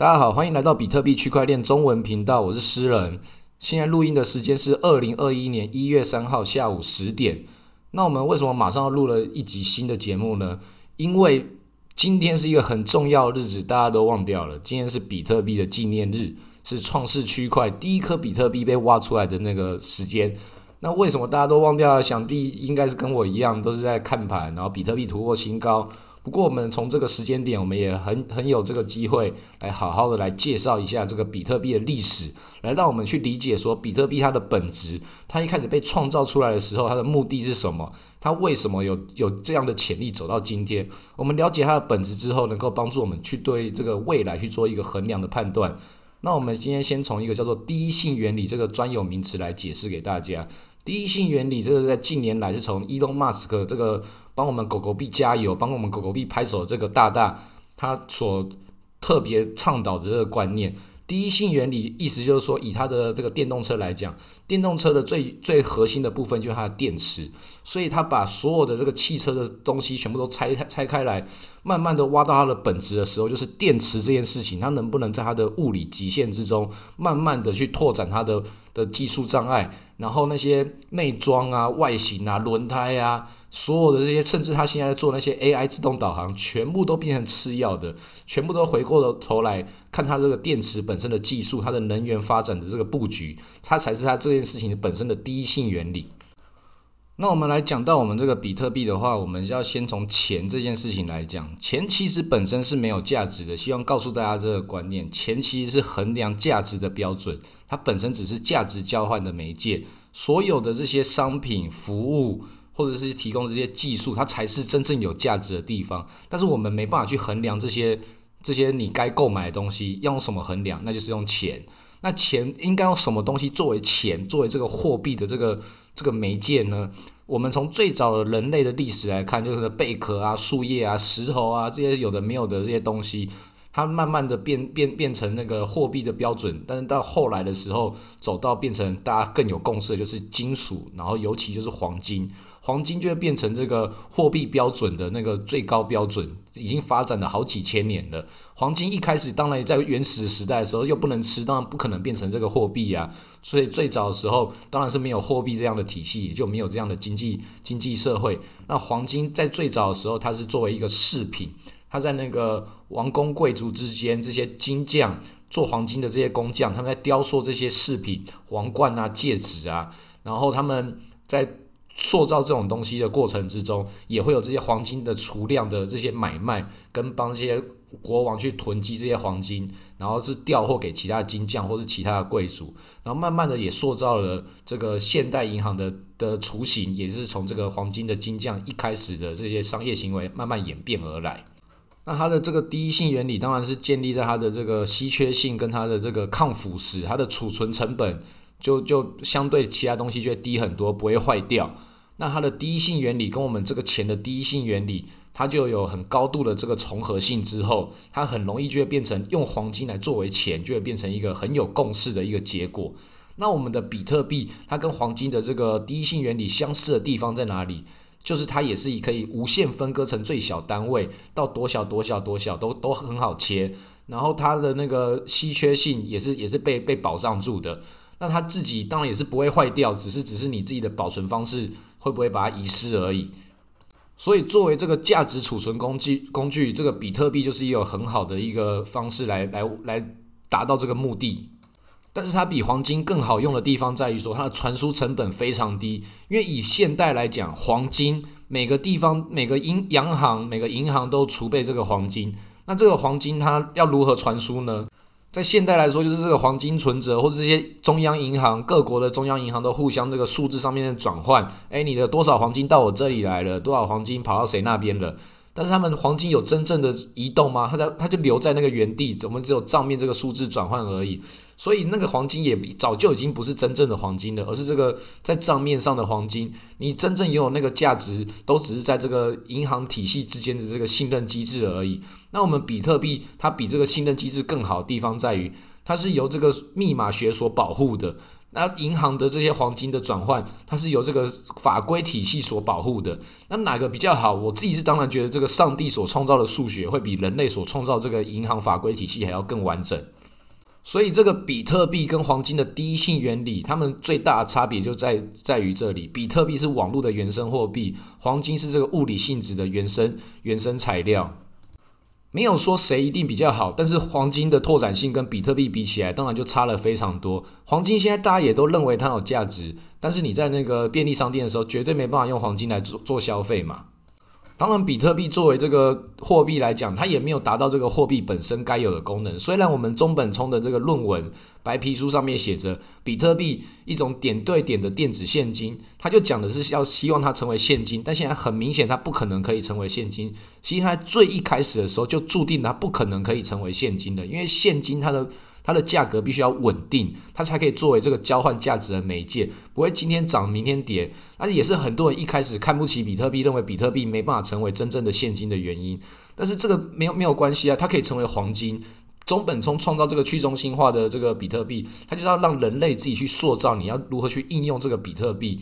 大家好，欢迎来到比特币区块链中文频道，我是诗人。现在录音的时间是二零二一年一月三号下午十点。那我们为什么马上要录了一集新的节目呢？因为今天是一个很重要的日子，大家都忘掉了。今天是比特币的纪念日，是创世区块第一颗比特币被挖出来的那个时间。那为什么大家都忘掉了？想必应该是跟我一样，都是在看盘，然后比特币突破新高。不过，我们从这个时间点，我们也很很有这个机会来好好的来介绍一下这个比特币的历史，来让我们去理解说比特币它的本质，它一开始被创造出来的时候，它的目的是什么？它为什么有有这样的潜力走到今天？我们了解它的本质之后，能够帮助我们去对这个未来去做一个衡量的判断。那我们今天先从一个叫做第一性原理这个专有名词来解释给大家。第一性原理，这个在近年来是从 Elon Musk 这个帮我们狗狗币加油、帮我们狗狗币拍手这个大大他所特别倡导的这个观念。第一性原理意思就是说，以它的这个电动车来讲，电动车的最最核心的部分就是它的电池，所以它把所有的这个汽车的东西全部都拆拆开来，慢慢的挖到它的本质的时候，就是电池这件事情，它能不能在它的物理极限之中，慢慢的去拓展它的的技术障碍，然后那些内装啊、外形啊、轮胎啊。所有的这些，甚至他现在做那些 AI 自动导航，全部都变成次要的，全部都回过了头来看它这个电池本身的技术，它的能源发展的这个布局，它才是它这件事情本身的第一性原理。那我们来讲到我们这个比特币的话，我们要先从钱这件事情来讲，钱其实本身是没有价值的。希望告诉大家这个观念，钱其实是衡量价值的标准，它本身只是价值交换的媒介，所有的这些商品服务。或者是提供这些技术，它才是真正有价值的地方。但是我们没办法去衡量这些这些你该购买的东西，要用什么衡量？那就是用钱。那钱应该用什么东西作为钱，作为这个货币的这个这个媒介呢？我们从最早的人类的历史来看，就是贝壳啊、树叶啊、石头啊这些有的没有的这些东西。它慢慢的变变变成那个货币的标准，但是到后来的时候，走到变成大家更有共识的就是金属，然后尤其就是黄金，黄金就会变成这个货币标准的那个最高标准，已经发展了好几千年了。黄金一开始当然在原始时代的时候又不能吃，当然不可能变成这个货币啊，所以最早的时候当然是没有货币这样的体系，也就没有这样的经济经济社会。那黄金在最早的时候，它是作为一个饰品。他在那个王公贵族之间，这些金匠做黄金的这些工匠，他们在雕塑这些饰品、皇冠啊、戒指啊，然后他们在塑造这种东西的过程之中，也会有这些黄金的储量的这些买卖，跟帮这些国王去囤积这些黄金，然后是调货给其他金匠或是其他的贵族，然后慢慢的也塑造了这个现代银行的的雏形，也是从这个黄金的金匠一开始的这些商业行为慢慢演变而来。那它的这个第一性原理当然是建立在它的这个稀缺性跟它的这个抗腐蚀，它的储存成本就就相对其他东西就会低很多，不会坏掉。那它的第一性原理跟我们这个钱的第一性原理，它就有很高度的这个重合性之后，它很容易就会变成用黄金来作为钱，就会变成一个很有共识的一个结果。那我们的比特币，它跟黄金的这个第一性原理相似的地方在哪里？就是它也是以可以无限分割成最小单位，到多小多小多小都都很好切，然后它的那个稀缺性也是也是被被保障住的。那它自己当然也是不会坏掉，只是只是你自己的保存方式会不会把它遗失而已。所以作为这个价值储存工具工具，这个比特币就是一个很好的一个方式来来来达到这个目的。但是它比黄金更好用的地方在于说，它的传输成本非常低。因为以现代来讲，黄金每个地方、每个银央行、每个银行都储备这个黄金。那这个黄金它要如何传输呢？在现代来说，就是这个黄金存折或者这些中央银行、各国的中央银行都互相这个数字上面的转换。诶，你的多少黄金到我这里来了？多少黄金跑到谁那边了？但是他们黄金有真正的移动吗？它在它就留在那个原地，我们只有账面这个数字转换而已。所以那个黄金也早就已经不是真正的黄金了，而是这个在账面上的黄金。你真正拥有那个价值，都只是在这个银行体系之间的这个信任机制而已。那我们比特币它比这个信任机制更好的地方在于，它是由这个密码学所保护的。那银行的这些黄金的转换，它是由这个法规体系所保护的。那哪个比较好？我自己是当然觉得这个上帝所创造的数学会比人类所创造这个银行法规体系还要更完整。所以这个比特币跟黄金的第一性原理，它们最大的差别就在在于这里：比特币是网络的原生货币，黄金是这个物理性质的原生原生材料。没有说谁一定比较好，但是黄金的拓展性跟比特币比起来，当然就差了非常多。黄金现在大家也都认为它有价值，但是你在那个便利商店的时候，绝对没办法用黄金来做做消费嘛。当然，比特币作为这个货币来讲，它也没有达到这个货币本身该有的功能。虽然我们中本聪的这个论文白皮书上面写着比特币一种点对点的电子现金，他就讲的是要希望它成为现金，但现在很明显它不可能可以成为现金。其实它最一开始的时候就注定它不可能可以成为现金的，因为现金它的。它的价格必须要稳定，它才可以作为这个交换价值的媒介，不会今天涨明天跌。而且也是很多人一开始看不起比特币，认为比特币没办法成为真正的现金的原因。但是这个没有没有关系啊，它可以成为黄金。中本聪创造这个去中心化的这个比特币，它就是要让人类自己去塑造你要如何去应用这个比特币。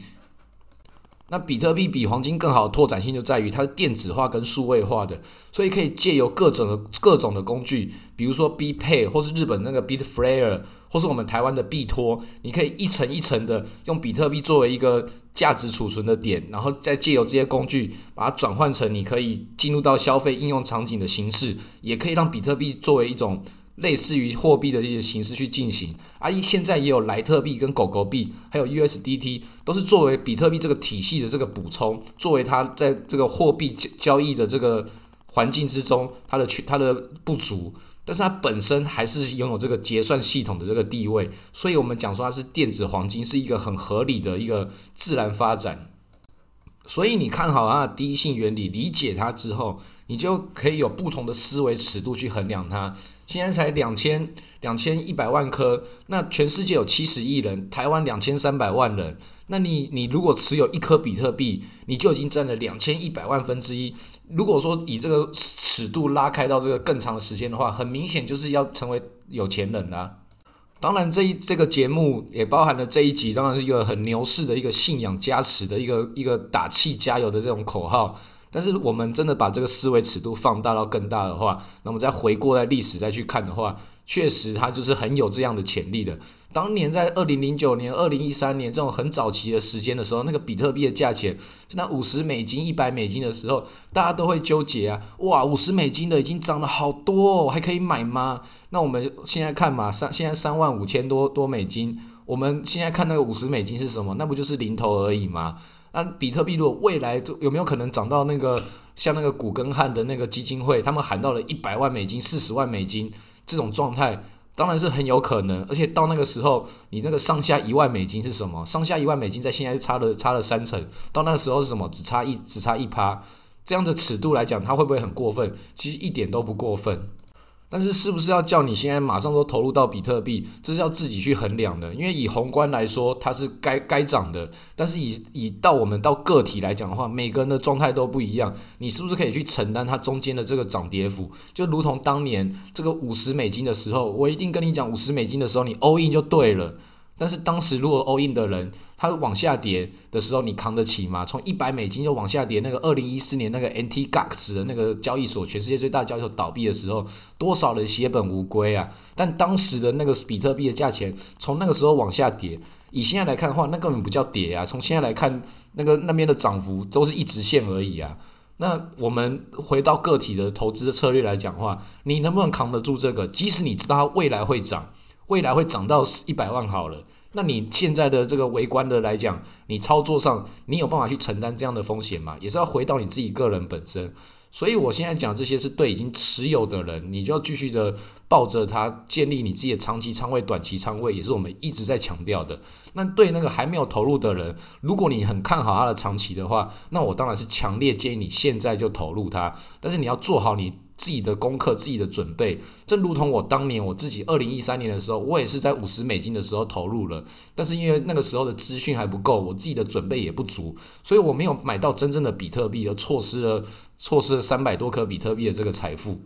那比特币比黄金更好的拓展性就在于它是电子化跟数位化的，所以可以借由各种的各种的工具，比如说 B Pay 或是日本那个 bit flayer 或是我们台湾的币托，你可以一层一层的用比特币作为一个价值储存的点，然后再借由这些工具把它转换成你可以进入到消费应用场景的形式，也可以让比特币作为一种。类似于货币的这些形式去进行，啊，现在也有莱特币跟狗狗币，还有 USDT，都是作为比特币这个体系的这个补充，作为它在这个货币交交易的这个环境之中，它的缺它的不足，但是它本身还是拥有这个结算系统的这个地位，所以我们讲说它是电子黄金，是一个很合理的一个自然发展。所以你看好它的第一性原理，理解它之后，你就可以有不同的思维尺度去衡量它。现在才两千两千一百万颗，那全世界有七十亿人，台湾两千三百万人，那你你如果持有一颗比特币，你就已经占了两千一百万分之一。如果说以这个尺度拉开到这个更长的时间的话，很明显就是要成为有钱人啦。当然，这一这个节目也包含了这一集，当然是一个很牛市的一个信仰加持的一个一个打气加油的这种口号。但是我们真的把这个思维尺度放大到更大的话，那么再回过在历史再去看的话，确实它就是很有这样的潜力的。当年在二零零九年、二零一三年这种很早期的时间的时候，那个比特币的价钱是那五十美金、一百美金的时候，大家都会纠结啊，哇，五十美金的已经涨了好多，哦，还可以买吗？那我们现在看嘛，三现在三万五千多多美金，我们现在看那个五十美金是什么？那不就是零头而已吗？那比特币如果未来有没有可能涨到那个像那个古根汉的那个基金会，他们喊到了一百万美金、四十万美金这种状态，当然是很有可能。而且到那个时候，你那个上下一万美金是什么？上下一万美金在现在是差了差了三成，到那个时候是什么？只差一只差一趴，这样的尺度来讲，它会不会很过分？其实一点都不过分。但是是不是要叫你现在马上都投入到比特币？这是要自己去衡量的。因为以宏观来说，它是该该涨的。但是以以到我们到个体来讲的话，每个人的状态都不一样。你是不是可以去承担它中间的这个涨跌幅？就如同当年这个五十美金的时候，我一定跟你讲，五十美金的时候你 all in 就对了。但是当时如果 all in 的人，他往下跌的时候，你扛得起吗？从一百美金就往下跌，那个二零一四年那个 NT GAX 的那个交易所，全世界最大的交易所倒闭的时候，多少人血本无归啊！但当时的那个比特币的价钱，从那个时候往下跌，以现在来看的话，那根本不叫跌啊！从现在来看，那个那边的涨幅都是一直线而已啊！那我们回到个体的投资的策略来讲的话，你能不能扛得住这个？即使你知道它未来会涨。未来会涨到一百万好了，那你现在的这个围观的来讲，你操作上你有办法去承担这样的风险吗？也是要回到你自己个人本身。所以我现在讲这些是对已经持有的人，你就要继续的抱着它，建立你自己的长期仓位、短期仓位，也是我们一直在强调的。那对那个还没有投入的人，如果你很看好它的长期的话，那我当然是强烈建议你现在就投入它。但是你要做好你。自己的功课、自己的准备，正如同我当年我自己二零一三年的时候，我也是在五十美金的时候投入了，但是因为那个时候的资讯还不够，我自己的准备也不足，所以我没有买到真正的比特币，而错失了错失了三百多颗比特币的这个财富。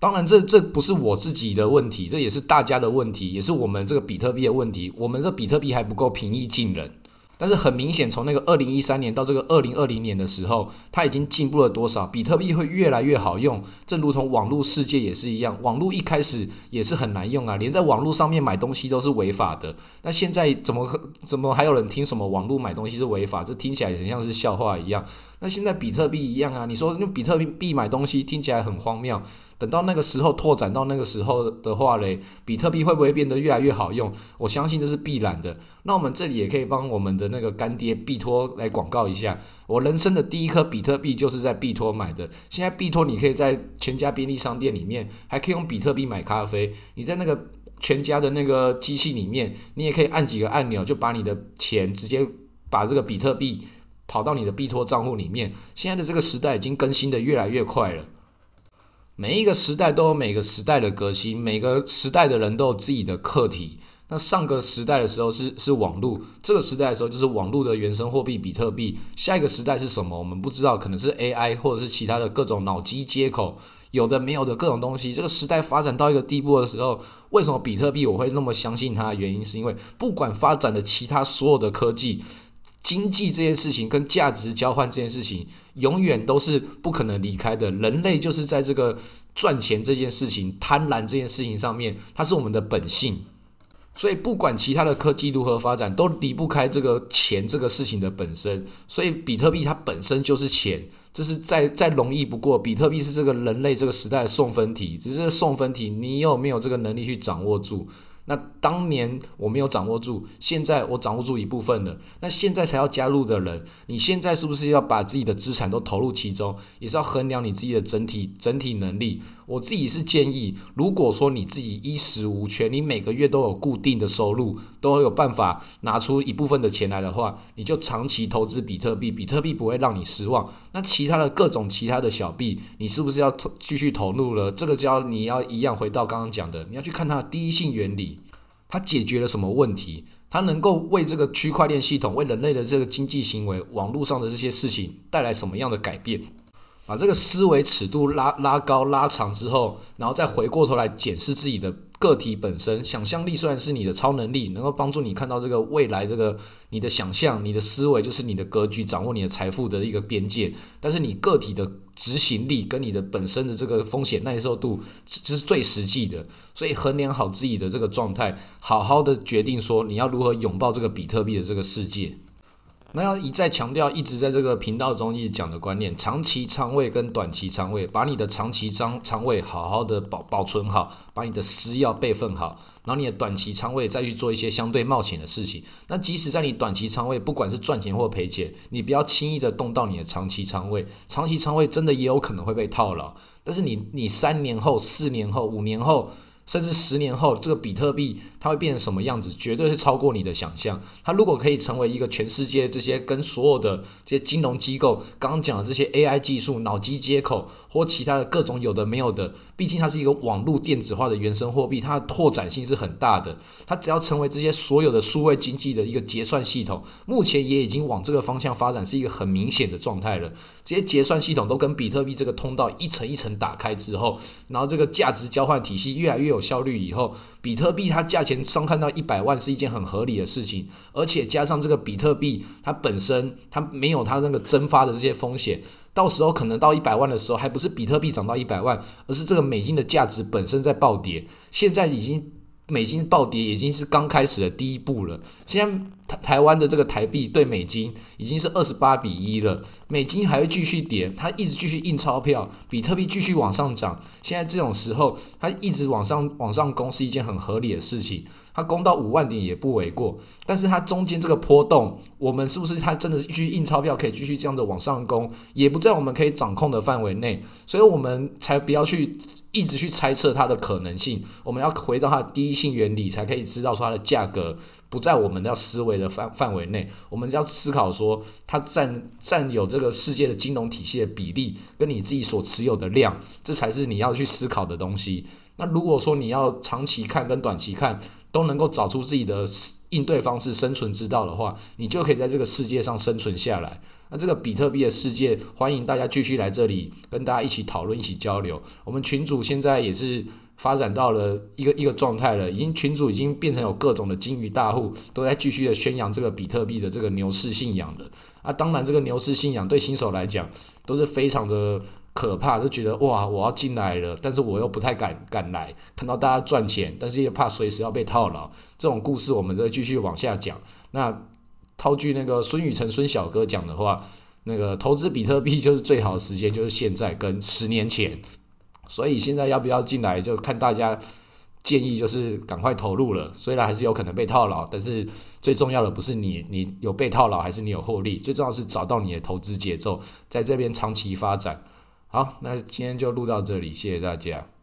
当然，这这不是我自己的问题，这也是大家的问题，也是我们这个比特币的问题。我们这比特币还不够平易近人。但是很明显，从那个二零一三年到这个二零二零年的时候，它已经进步了多少？比特币会越来越好用，正如同网络世界也是一样。网络一开始也是很难用啊，连在网络上面买东西都是违法的。那现在怎么怎么还有人听什么网络买东西是违法？这听起来很像是笑话一样。那现在比特币一样啊，你说用比特币币买东西听起来很荒谬。等到那个时候拓展到那个时候的话嘞，比特币会不会变得越来越好用？我相信这是必然的。那我们这里也可以帮我们的那个干爹币托来广告一下。我人生的第一颗比特币就是在币托买的。现在币托你可以在全家便利商店里面还可以用比特币买咖啡。你在那个全家的那个机器里面，你也可以按几个按钮就把你的钱直接把这个比特币跑到你的币托账户里面。现在的这个时代已经更新的越来越快了。每一个时代都有每个时代的革新，每个时代的人都有自己的课题。那上个时代的时候是是网络，这个时代的时候就是网络的原生货币比特币。下一个时代是什么？我们不知道，可能是 AI 或者是其他的各种脑机接口，有的没有的各种东西。这个时代发展到一个地步的时候，为什么比特币我会那么相信它？原因是因为不管发展的其他所有的科技。经济这件事情跟价值交换这件事情，永远都是不可能离开的。人类就是在这个赚钱这件事情、贪婪这件事情上面，它是我们的本性。所以不管其他的科技如何发展，都离不开这个钱这个事情的本身。所以比特币它本身就是钱，这是再再容易不过。比特币是这个人类这个时代的送分题，只是送分题，你有没有这个能力去掌握住？那当年我没有掌握住，现在我掌握住一部分了。那现在才要加入的人，你现在是不是要把自己的资产都投入其中？也是要衡量你自己的整体整体能力。我自己是建议，如果说你自己衣食无缺，你每个月都有固定的收入，都有办法拿出一部分的钱来的话，你就长期投资比特币，比特币不会让你失望。那其他的各种其他的小币，你是不是要投继续投入了？这个就要你要一样回到刚刚讲的，你要去看它的第一性原理。它解决了什么问题？它能够为这个区块链系统、为人类的这个经济行为、网络上的这些事情带来什么样的改变？把这个思维尺度拉拉高、拉长之后，然后再回过头来检视自己的。个体本身想象力虽然是你的超能力，能够帮助你看到这个未来，这个你的想象、你的思维就是你的格局，掌握你的财富的一个边界。但是你个体的执行力跟你的本身的这个风险耐受度，这是最实际的。所以衡量好自己的这个状态，好好的决定说你要如何拥抱这个比特币的这个世界。那要一再强调，一直在这个频道中一直讲的观念：长期仓位跟短期仓位，把你的长期仓仓位好好的保保存好，把你的私钥备份好，然后你的短期仓位再去做一些相对冒险的事情。那即使在你短期仓位，不管是赚钱或赔钱，你不要轻易的动到你的长期仓位。长期仓位真的也有可能会被套牢，但是你你三年后、四年后、五年后。甚至十年后，这个比特币它会变成什么样子，绝对是超过你的想象。它如果可以成为一个全世界这些跟所有的这些金融机构刚刚讲的这些 AI 技术、脑机接口或其他的各种有的没有的，毕竟它是一个网络电子化的原生货币，它的拓展性是很大的。它只要成为这些所有的数位经济的一个结算系统，目前也已经往这个方向发展，是一个很明显的状态了。这些结算系统都跟比特币这个通道一层一层打开之后，然后这个价值交换体系越来越。有效率以后，比特币它价钱上看到一百万是一件很合理的事情，而且加上这个比特币它本身它没有它那个蒸发的这些风险，到时候可能到一百万的时候，还不是比特币涨到一百万，而是这个美金的价值本身在暴跌，现在已经。美金暴跌已经是刚开始的第一步了。现在台台湾的这个台币对美金已经是二十八比一了，美金还会继续跌，它一直继续印钞票，比特币继续往上涨。现在这种时候，它一直往上往上攻是一件很合理的事情，它攻到五万点也不为过。但是它中间这个波动，我们是不是它真的继续印钞票可以继续这样的往上攻，也不在我们可以掌控的范围内，所以我们才不要去。一直去猜测它的可能性，我们要回到它的第一性原理，才可以知道说它的价格不在我们要思维的的范范围内，我们要思考说，它占占有这个世界的金融体系的比例，跟你自己所持有的量，这才是你要去思考的东西。那如果说你要长期看跟短期看都能够找出自己的应对方式、生存之道的话，你就可以在这个世界上生存下来。那这个比特币的世界，欢迎大家继续来这里跟大家一起讨论、一起交流。我们群主现在也是发展到了一个一个状态了，已经群主已经变成有各种的金鱼大户都在继续的宣扬这个比特币的这个牛市信仰了。啊，当然这个牛市信仰对新手来讲都是非常的。可怕，就觉得哇，我要进来了，但是我又不太敢敢来。看到大家赚钱，但是又怕随时要被套牢。这种故事，我们再继续往下讲。那套句那个孙宇晨孙小哥讲的话，那个投资比特币就是最好的时间，就是现在跟十年前。所以现在要不要进来，就看大家建议，就是赶快投入了。虽然还是有可能被套牢，但是最重要的不是你你有被套牢，还是你有获利，最重要是找到你的投资节奏，在这边长期发展。好，那今天就录到这里，谢谢大家。